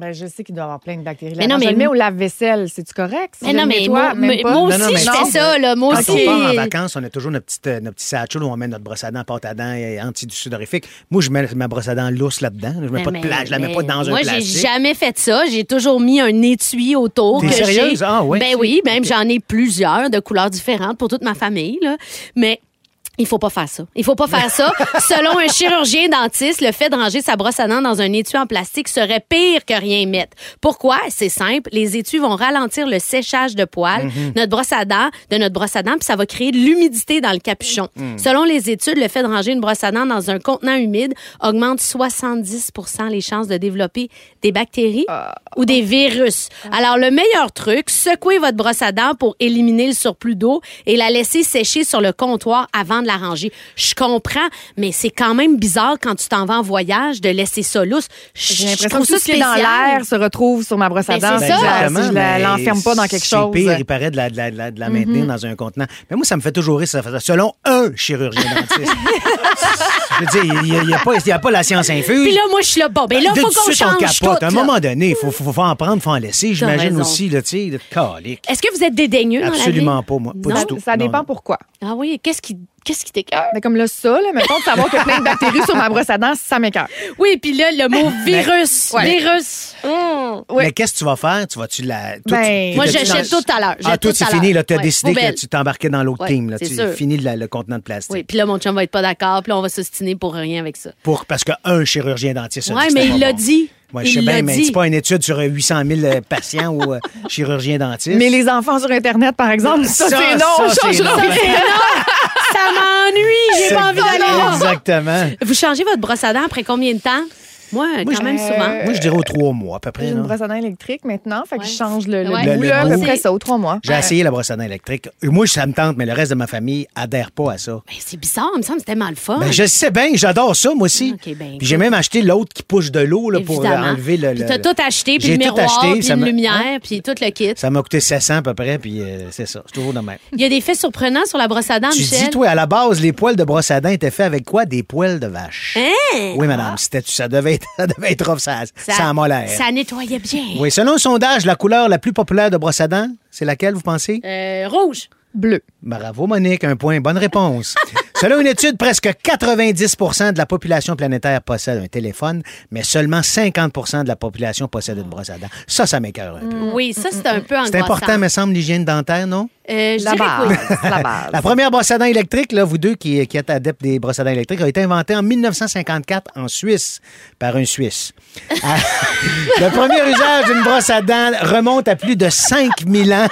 Ben, je sais qu'il doit y avoir plein de bactéries. Mais là-dedans. non, mais- Je le mets au lave-vaisselle. C'est-tu correct? Si Mais non, mais nettoie, moi, aussi, non, mais je fais ça, là. Moi Quand aussi. on part en vacances, on a toujours notre petite, euh, notre petit satchel où on met notre brosse à dents, pâte à dents et anti-sudorifique. Moi, je mets ma brosse à dents lousse là-dedans. Je mets pas de Mais- plage, je la mets mais pas dans un Moi, j'ai plastique. jamais fait ça. J'ai toujours mis un étui autour. T'es sérieuse? Ah, ouais. Ben oui, même j'en ai plusieurs de couleurs différentes pour toute ma famille. Là. Mais il faut pas faire ça. Il faut pas faire ça. *laughs* Selon un chirurgien dentiste, le fait de ranger sa brosse à dents dans un étui en plastique serait pire que rien mettre. Pourquoi? C'est simple. Les étuis vont ralentir le séchage de poils, Mm-hmm. notre brosse à dents, de notre brosse à dents, puis ça va créer de l'humidité dans le capuchon. Mm. Selon les études, le fait de ranger une brosse à dents dans un contenant humide augmente 70% les chances de développer des bactéries ou des virus. Alors, le meilleur truc, secouez votre brosse à dents pour éliminer le surplus d'eau et la laisser sécher sur le comptoir avant de la ranger. Je comprends, mais c'est quand même bizarre quand tu t'en vas en voyage de laisser ça lousse. Je- J'ai je l'impression trouve que tout ce qui est dans l'air se retrouve sur ma brosse à Ben, dents. la- Exactement, Si je mais l'enferme pas dans quelque chose. C'est pire, il paraît de la, de la- de la- de la maintenir dans un contenant. Mais moi, ça me fait toujours rire, ça fait- selon un chirurgien dentiste. *laughs* je veux dire, il n'y a, pas- il y a pas la science infuse. Puis là, moi, je suis là, bon, ben là, De faut tout de qu'on change tout. capote. À un moment donné, il faut, faut, faut en prendre, faut en laisser. J'imagine aussi, là, tu sais, de calique. Est-ce que vous êtes dédaigneux dans la vie? Absolument pas, moi. Pas Non? du tout. Ça Non, dépend non. pourquoi. Ah oui, qu'est-ce qui, qu'est-ce qui t'écoeure? Mais comme là, ça, là, mettons, de savoir qu'il y a plein de bactéries sur ma brosse à dents, ça m'écoeure. Oui, puis là, le mot virus. Ouais. Virus. Oui. Mais qu'est-ce que tu vas faire? Tu vas-tu la. toi, Ben, tu- Moi, j'achète tout à l'heure. Ah, tout c'est fini. Tu as Ouais. décidé Poubelle. que tu t'embarquais dans l'autre Ouais, team, là. c'est Tu sûr. finis le, le contenant de plastique. Oui, puis là, mon chum va être pas d'accord, puis là, on va s'ostiner pour rien avec ça. Pour, parce qu'un chirurgien dentiste. a Ouais, dit que mais il l'a bon. dit. Ouais, je Il sais l'a bien, mais dit. c'est pas une étude sur euh, 800 000 euh, patients ou euh, *laughs* chirurgiens dentistes. Mais les enfants sur Internet, par exemple, ça, Ça, c'est non. ça, non. rien. Ça m'ennuie, j'ai pas envie d'aller là. Exactement. Vous changez votre brosse à dents après combien de temps? Moi, quand je- même euh, souvent. Moi, je dirais aux trois mois, à peu près. J'ai là. une brosse à dents électrique maintenant, fait que Ouais. je change le, le Ouais. bout, Le- à peu près ça, aux trois mois. J'ai essayé la brosse à dents électrique. Moi, ça me tente, mais le reste de ma famille adhère pas à ça. Ben, c'est bizarre, il me semble que c'était mal fun. Ben, je sais bien, j'adore ça, moi aussi. Ok, ben, puis j'ai même acheté l'autre qui pousse de l'eau là, pour enlever le. Puis t'as tout acheté, puis J'ai le tout miroir, acheté, puis ça une lumière, puis tout le kit. Ça m'a coûté 700 à peu près, puis euh, c'est ça. C'est toujours de même. Il y a des faits surprenants sur la brosse à dents, Tu Michel. dis, toi, à la base, les poils de brosse à dents étaient faits avec quoi? Des poils de vache. Hein? Oui, madame. C'était, ça, devait être, *laughs* ça devait être rough, ça, ça, a molaire. ça nettoyait bien. Oui, selon un sondage, la couleur la plus populaire de brosse à dents, c'est laquelle, vous pensez? Euh, rouge. Bleu. Bravo, Monique. Un point. Bonne réponse. *laughs* Selon une étude, presque 90 de la population planétaire possède un téléphone, mais seulement 50 de la population possède une brosse à dents. Ça, ça m'écœure un peu. Oui, ça, c'est un peu angoissant. C'est important, me semble, l'hygiène dentaire, non? Euh, je La dirais que oui. base. La base. La première brosse à dents électrique, là, vous deux qui, qui êtes adeptes des brosses à dents électriques, a été inventée en 1954 en Suisse par un Suisse. Ah, *laughs* Le premier usage d'une brosse à dents remonte à plus de 5000 ans.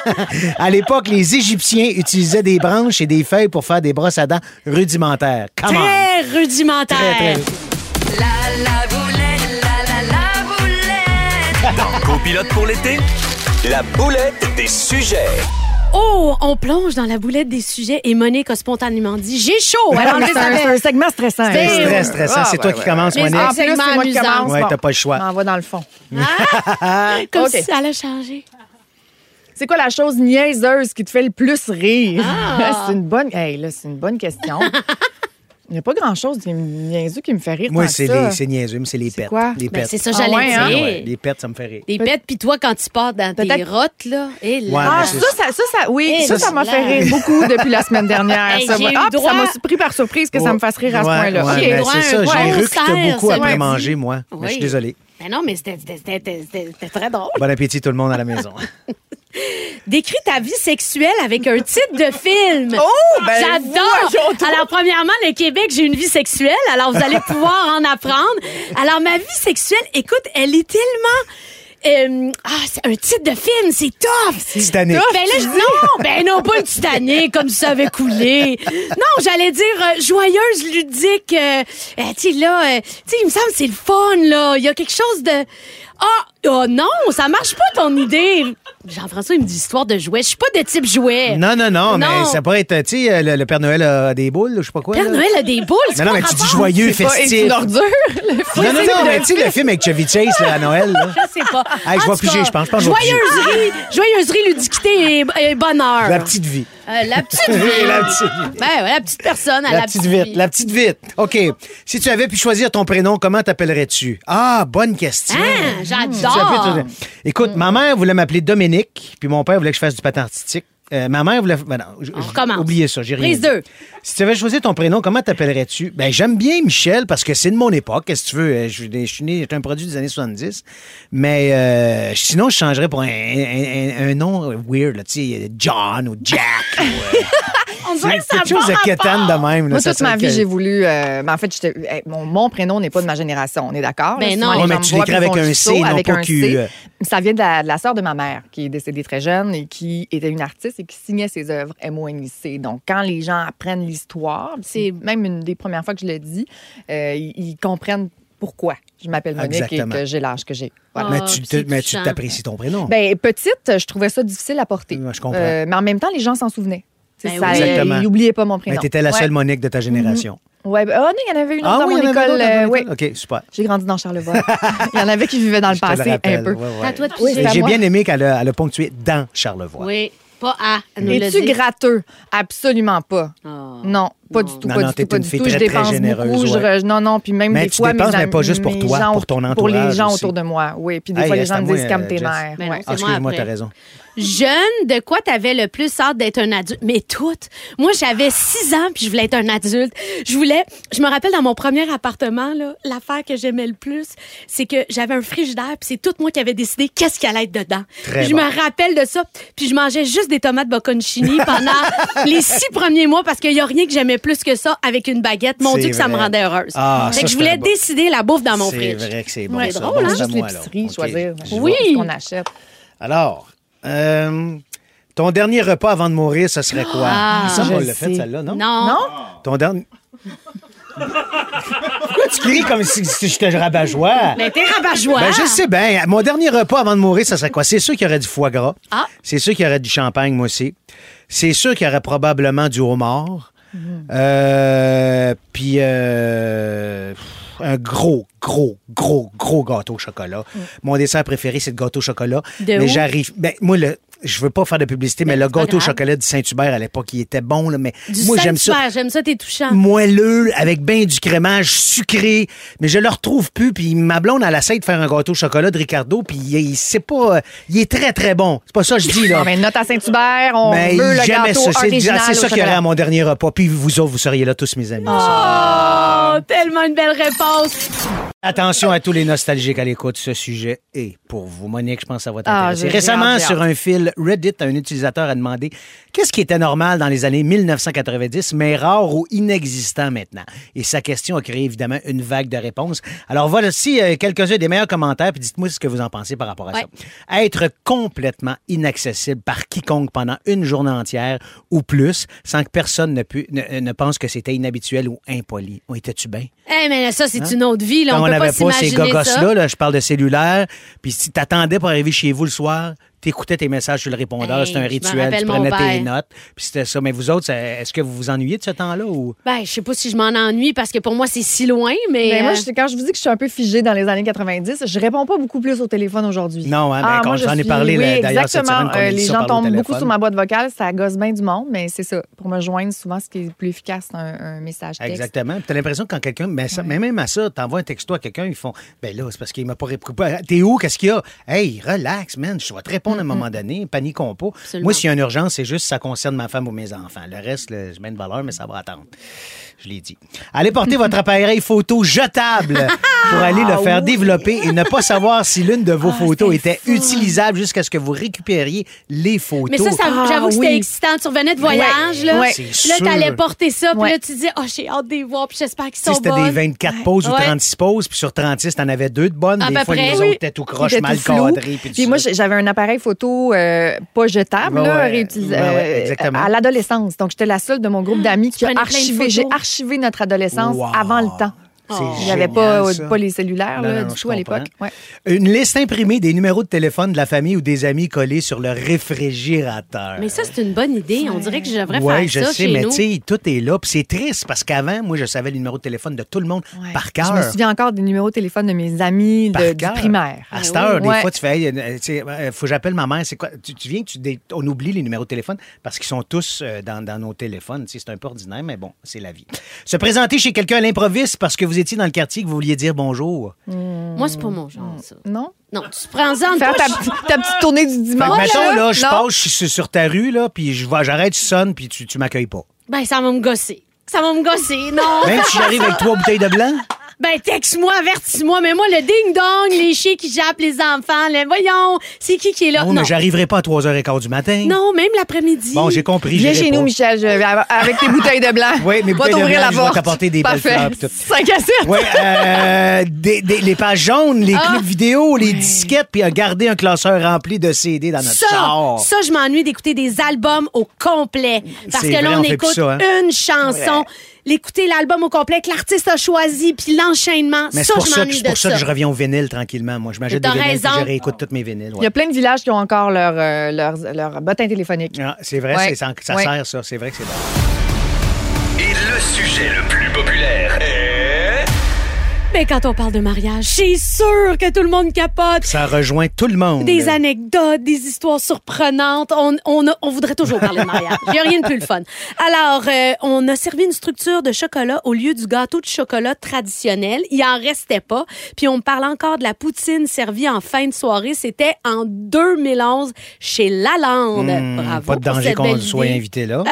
À l'époque, les Égyptiens utilisaient des branches et des feuilles pour faire des brosses à dents rudimentaires. Come on! Très rudimentaire. Très, très- La la boulette, la la la boulette. *laughs* Copilote pour l'été, la boulette des sujets. Oh, on plonge dans la boulette des sujets et Monique a spontanément dit J'ai chaud. *laughs* Alors, c'est un, un segment stressant. C'est très stressant. Ah, C'est toi ouais, qui ouais, commences, Mais Monique. C'est moi qui amusant. commence. Ouais, t'as pas le choix. Je m'en vais dans le fond. *laughs* Comme OK. si ça allait changer. C'est quoi la chose niaiseuse qui te fait le plus rire? Ah. *laughs* c'est une bonne. Hey, là, c'est une bonne question. *laughs* Il n'y a pas grand-chose de niaiseux qui me fait rire. Moi, c'est les- c'est niaiseux, mais c'est les C'est pets. quoi? Les Ben, pets. c'est ça, Ah j'allais ouais, hein? dire. Ouais, les pets, ça me fait rire. Des pets, puis toi, quand tu pars dans tes rottes, là, et là. Ouais, Ah, ça, ça, ça, ça- oui, ça, ça m'a fait rire beaucoup depuis la semaine dernière. *laughs* Hey, ça j'ai m'a- ah, droit- surpris par surprise que ça me fasse rire à ce Ouais, point-là. c'est ça, j'ai cerf, beaucoup après manger, moi. Mais je suis Oui. désolé. Ben non, mais c'était très drôle. Bon appétit tout le monde à la maison. Décris ta vie sexuelle avec un titre de film. Oh, ben, J'adore! Alors, premièrement, le Québec, j'ai une vie sexuelle, alors vous allez pouvoir en apprendre. Alors, ma vie sexuelle, écoute, elle est tellement... euh, ah, c'est un titre de film, c'est tough! Titanic. Ben là, je- non, ben non, pas le Titanic, comme ça avait coulé. Non, j'allais dire euh, joyeuse, ludique. Euh, euh, tu sais, là, euh, tu sais, il me semble que c'est le fun, là. Il y a quelque chose de... Ah, oh non, ça marche pas ton idée. Jean-François, il me dit histoire de jouet. Je suis pas de type jouet. Non, non, non, Non. mais ça pourrait être, tu sais, le, le Père Noël a des boules, je sais pas quoi. Père là. Noël a des boules. c'est Non, non, mais tu le dis joyeux, C'est festif. une ordure. le Non, film. non, non, mais tu sais, le film avec Chevy Chase là, à *laughs* Noël. Là. Je sais pas. Hey, je tout piger, je pense. Je pense. Joyeuserie, joyeuserie, ludicité et, et bonheur. La petite vie. Euh, la petite vie. la petite. Ben, la petite personne à La, la, petite vite, la petite vite. OK. Si tu avais pu choisir ton prénom, comment t'appellerais-tu? Ah, bonne question. Ah, j'adore. Écoute, ma mère voulait m'appeler Dominique, puis mon père voulait que je fasse du patin artistique. Euh, ma mère voulait. Ben non, j- On j- recommence. Oubliez ça, j'ai rien. Prise dit. deux. Si tu avais choisi ton prénom, comment t'appellerais-tu? Ben, j'aime bien Michel parce que c'est de mon époque. Qu'est-ce que tu veux? Euh, Je, je suis né, j'étais un produit des années 70. Mais euh, sinon, je changerais pour un, un- un- un nom weird, là, tu sais, John ou Jack. ou, euh, *laughs* On dirait que ça quelque chose de quétaine de même. là, Moi, toute ma vie, que- j'ai voulu. euh, ben, en fait, hey, mon, mon prénom n'est pas de ma génération, on est d'accord? Ben là? non. Ouais, mais tu l'écris avec un C, non avec pas un Q. Ça vient de la, de la sœur de ma mère, qui est décédée très jeune et qui était une artiste et qui signait ses œuvres M-O-N-I-C. Donc, quand les gens apprennent l'histoire, c'est même une des premières fois que je le dis, euh, ils, ils comprennent pourquoi je m'appelle Monique Exactement. et que j'ai l'âge que j'ai. Voilà. Mais Ah, tu te- mais touchant. t'apprécies ton prénom. Ben, petite, je trouvais ça difficile à porter. Ouais, je comprends. Euh, mais en même temps, les gens s'en souvenaient. Ben ça, oui. N'oubliaient pas mon mais prénom. t'étais la seule Ouais. Monique de ta génération. Ouais, ben, oh non, il y en avait une autre Ah dans oui, mon école. dans euh, oui. OK, super. J'ai grandi dans Charlevoix. *laughs* il y en avait qui vivaient dans le Je te le passé un peu. Ouais, ouais. À toi de Oui, J'ai bien aimé qu'elle a, a ponctué dans Charlevoix. Oui, pas à. Es-tu gratteux? Absolument pas. Ah. Non, pas du tout, Non, pas non, du t'es tout, pas du tout. très, je très dépense généreuse, beaucoup. je ouais. non, non, puis même Mais des tu fois, dépenses, mes mais pas juste pour toi, gens pour ton Pour les entourage gens aussi. autour de moi, oui. Puis des Hey, fois, les gens me disent calme tes nerfs. Ben ouais. Ah, moi excuse-moi, t'as raison. Jeune, de quoi t'avais le plus hâte d'être un adulte? Mais toutes. Moi, j'avais 6 ans puis je voulais être un adulte. Je voulais, je me rappelle dans mon premier appartement, là, l'affaire que j'aimais le plus, c'est que j'avais un frigidaire puis c'est tout moi qui avais décidé qu'est-ce qui allait être dedans. Très je bon. me rappelle de ça puis je mangeais juste des tomates bocconcini pendant *laughs* les six premiers mois parce qu'il y a rien que j'aimais plus que ça avec une baguette. Mon C'est Dieu que ça me rendait heureuse. Ah, fait ça, que je c'est voulais bon- décider la bouffe dans mon C'est fridge. vrai que c'est bon. Ouais, ça. drôle, hein? c'est Juste l'épicerie, alors. choisir. Oui. ce qu'on achète. Alors, euh, ton dernier repas avant de mourir, ce serait quoi? Ah, qu'on je l'a fait, sais. celle-là, non? Non. Non? Ton dernier... Pourquoi tu cries comme si, si je te rabat-joie? Mais t'es rabat-joie. Ben, je sais bien. Mon dernier repas avant de mourir, ça serait quoi? C'est sûr qu'il y aurait du foie gras. Ah. C'est sûr qu'il y aurait du champagne, moi aussi. C'est sûr qu'il y aurait probablement du homard. Euh, Puis euh, un gros, gros, gros, gros gâteau au chocolat. Mon dessert préféré, c'est le gâteau au chocolat. De Mais j'arrive. Ben, moi, le, je veux pas faire de publicité, mais Ben, le gâteau au chocolat du Saint-Hubert à l'époque, il était bon, là, mais Du moi, j'aime ça. J'aime ça, t'es touchant. moelleux, avec bien du crémage sucré, mais je le retrouve plus. Puis ma blonde, elle essaie de faire un gâteau au chocolat de Ricardo, puis il, il- c'est pas, euh, il est très très bon. C'est pas ça que je dis là. Non, mais note à Saint-Hubert, on Mais veut le gâteau ça. C'est original c'est au ça qu'il y aurait à mon dernier repas. Puis vous autres, vous seriez là tous, mes amis. Oh, tellement une belle réponse. Attention à tous les nostalgiques à l'écoute. Ce sujet est pour vous. Monique, je pense que ça va Ah, t'intéresser. Récemment, sur un fil Reddit, un utilisateur a demandé qu'est-ce qui était normal dans les années 1990, mais rare ou inexistant maintenant. Et sa question a créé évidemment une vague de réponses. Alors voici euh, quelques-uns des meilleurs commentaires, puis dites-moi ce que vous en pensez par rapport à Ouais. ça. Être complètement inaccessible par quiconque pendant une journée entière ou plus, sans que personne ne, pu- ne, ne pense que c'était inhabituel ou impoli. On était-tu bien? Eh, mais là, ça, c'est une autre vie. Là. Quand on n'avait pas pas ces gogos-là, là, je parle de cellulaire, puis si t'attendais pour arriver chez vous le soir, t'écoutais tes messages sur le répondeur, Hey, c'était un rituel, tu prenais tes notes, puis c'était ça. Mais vous autres, est-ce que vous vous ennuyez de ce temps-là ou... Ben, je sais pas si je m'en ennuie parce que pour moi, c'est si loin, mais. Mais moi, euh, je- quand je vous dis que je suis un peu figée dans les années 90, je réponds pas beaucoup plus au téléphone aujourd'hui. Non, hein, ben, Ah, quand moi, j'en je ai parlé, oui, d'ailleurs, cette semaine, Euh, les gens tombent beaucoup sur ma boîte vocale, ça gosse bien du monde, mais c'est ça. Pour me joindre, souvent, ce qui est plus efficace, c'est un, un message texte. Exactement. Puis t'as l'impression que quand quelqu'un, mais, ça- mais même à ça, t'envoies un texto à quelqu'un, ils font, ben là, c'est parce qu'il m'a pas répondu. T'es où? Qu'est-ce qu'il y a? Hey, relax, man, je vais te répondre à un moment donné, paniquons pas. Moi, s'il y a une urgence, c'est juste ça concerne ma femme ou mes enfants. Le reste, là, je mets une valeur, mais ça va attendre. Je l'ai dit. Allez porter votre *laughs* appareil photo jetable pour aller le faire développer et ne pas savoir si l'une de vos photos était utilisable jusqu'à ce que vous récupériez les photos. Mais ça, ça Ah, j'avoue que c'était oui. excitant. Tu revenais de voyage, là. Ouais. C'est Puis là, sûr. t'allais porter ça, puis Ouais. là, tu dis, oh, j'ai hâte de les voir, puis j'espère qu'ils Tu sais, sont c'était bonnes. des 24 pauses ou Ouais. 36 pauses, puis sur 36, t'en avais deux de bonnes. À des peu fois, près. les Oui. autres étaient tout croche, C'était mal tout flou. cadrés. Puis, moi, ça. j'avais un appareil photo euh, pas jetable, Ouais, là, ouais. réutilis- Ouais, ouais, euh, exactement. à l'adolescence. Donc, j'étais la seule de mon groupe d'amis qui a prenais plein de archivé. J'ai archivé notre adolescence Wow. avant le temps. C'est Il n'y avait pas, ça. pas les cellulaires Non, là, non, du je tout à l'époque. Ouais. Une liste imprimée des numéros de téléphone de la famille ou des amis collés sur le réfrigérateur. Mais ça, c'est une bonne idée. On dirait que je devrais Oui, faire je ça sais, chez mais nous. tu sais, tout est là. Puis c'est triste parce qu'avant, moi, je savais les numéros de téléphone de tout le monde Ouais. par Je cœur. me souviens encore des numéros de téléphone de mes amis de, du primaire. À cette heure, oui. des Ouais. fois, tu fais, hey, euh, euh, faut que j'appelle ma mère. C'est quoi? Tu, tu viens, tu, on oublie les numéros de téléphone parce qu'ils sont tous euh, dans, dans nos téléphones. C'est un peu ordinaire, mais bon, c'est la vie. Se présenter chez quelqu'un à l'improviste parce que vous étiez dans le quartier que vous vouliez dire bonjour? Moi, c'est pas mon genre, ça. Non? Non, tu prends-en Faire ta, petite- ta petite tournée du dimanche. mettons, là, je passe, je suis sur- sur ta rue, là, puis j'arrête, tu sonnes, puis tu, tu m'accueilles pas. Ben, ça va me gosser. Ça va me gosser, non? Même si j'arrive avec trois bouteilles de blanc? Ben, texte-moi, avertis-moi. Mais moi, le ding-dong, les chiens qui jappent les enfants, les... voyons, c'est qui qui est là? Non, mais j'arriverai pas à 3h15 du matin. Non, même l'après-midi. Bon, j'ai compris. Viens chez pas. nous, Michel, je- avec tes bouteilles de blanc. Oui, mes Va bouteilles de t'ouvrir blanc, la je vais porte. t'apporter des belles Parfait. fleurs puis tout. 5 à 7. Oui, euh, des- des- les pages jaunes, les Ah. clips vidéo, les disquettes, puis à garder un classeur rempli de CD dans notre Ça, char. ça, je m'ennuie d'écouter des albums au complet. Parce C'est que là, vrai, on, on fait écoute ça, hein? une chanson. L'écouter l'album au complet que l'artiste a choisi, puis l'enchaînement. Mais c'est pour ça, que- c'est pour ça que je reviens au vinyle tranquillement. Moi, je m'achète des vinyles je réécoute toutes mes vinyles. ouais. Il y a plein de villages qui ont encore leur, euh, leur, leur bottin téléphonique. Ah, c'est vrai, Ouais. c'est- ça, ça Ouais. sert ça. C'est vrai que c'est bon. Et le sujet le. Mais quand on parle de mariage, c'est sûr que tout le monde capote. Ça rejoint tout le monde. Des anecdotes, des histoires surprenantes. On, on, a- on voudrait toujours parler de mariage. Il n'y a rien de plus le fun. Alors, euh, on a servi une structure de chocolat au lieu du gâteau de chocolat traditionnel. Il en restait pas. Puis on parle encore de la poutine servie en fin de soirée. C'était en 2011 chez Lalande. Bravo. Hmm, Pas de danger qu'on soit invité là.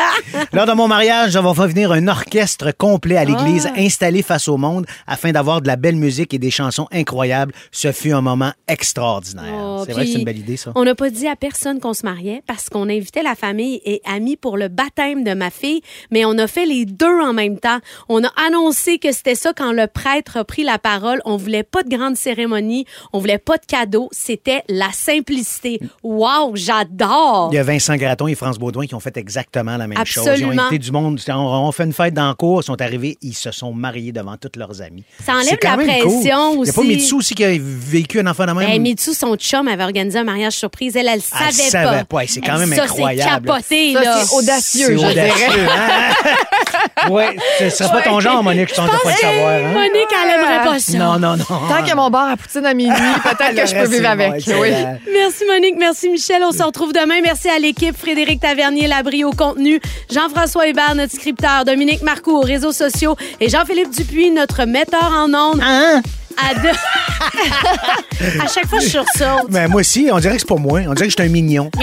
Lors de mon mariage, avons fait venir un orchestre complet à l'église Ah. installé face au monde afin d'avoir de la belle musique et des chansons incroyables. Ce fut un moment extraordinaire. Oh, c'est vrai que c'est une belle idée, ça. On n'a pas dit à personne qu'on se mariait parce qu'on invitait la famille et amis pour le baptême de ma fille, mais on a fait les deux en même temps. On a annoncé que c'était ça quand le prêtre a pris la parole. On voulait pas de grande cérémonie, on voulait pas de cadeaux, c'était la simplicité. Wow, j'adore. Il y a Vincent Gratton et France Baudouin qui ont fait exactement la même chose. Ils ont Absolument. invité du monde. On, on fait une fête dans le cours, ils sont arrivés, ils se sont mariés devant tous leurs amis. Ça enlève la même pression cool. Il aussi. n'y a pas Mitsu aussi qui a vécu un enfant de même? Ben, Mitsu, son chum, avait organisé un mariage surprise. Elle, elle, Elle savait, savait pas. c'est quand même ça, incroyable. C'est capoté, Ça, là. c'est audacieux, je dirais. audacieux, hein? *laughs* ouais, ce serait pas ton genre, Monique, je pense pas le savoir. Hein? Monique, elle aimerait pas ça. Non, non, non. Tant qu'il y a mon bar à poutine à minuit, *laughs* peut-être que je peux vivre avec. Oui. Merci Monique, merci Michel. On se retrouve demain. Merci à l'équipe Frédéric Tavernier, l'abri au contenu, Jean-François Hébert, notre scripteur, Dominique Marcoux aux réseaux sociaux et Jean-Philippe Dupuis, notre metteur en ondes. Hein? À, deux... *laughs* à chaque fois, je sursaute. Ben, moi aussi, on dirait que c'est pour moi. On dirait que je suis un mignon. *laughs*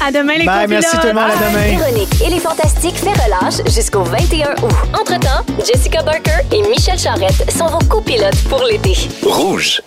À demain, les Bye, merci tout le monde. À demain. Véronique et les Fantastiques fait relâche jusqu'au 21 août. Entre-temps, Jessica Barker et Michel Charrette sont vos copilotes pour l'été. Rouge.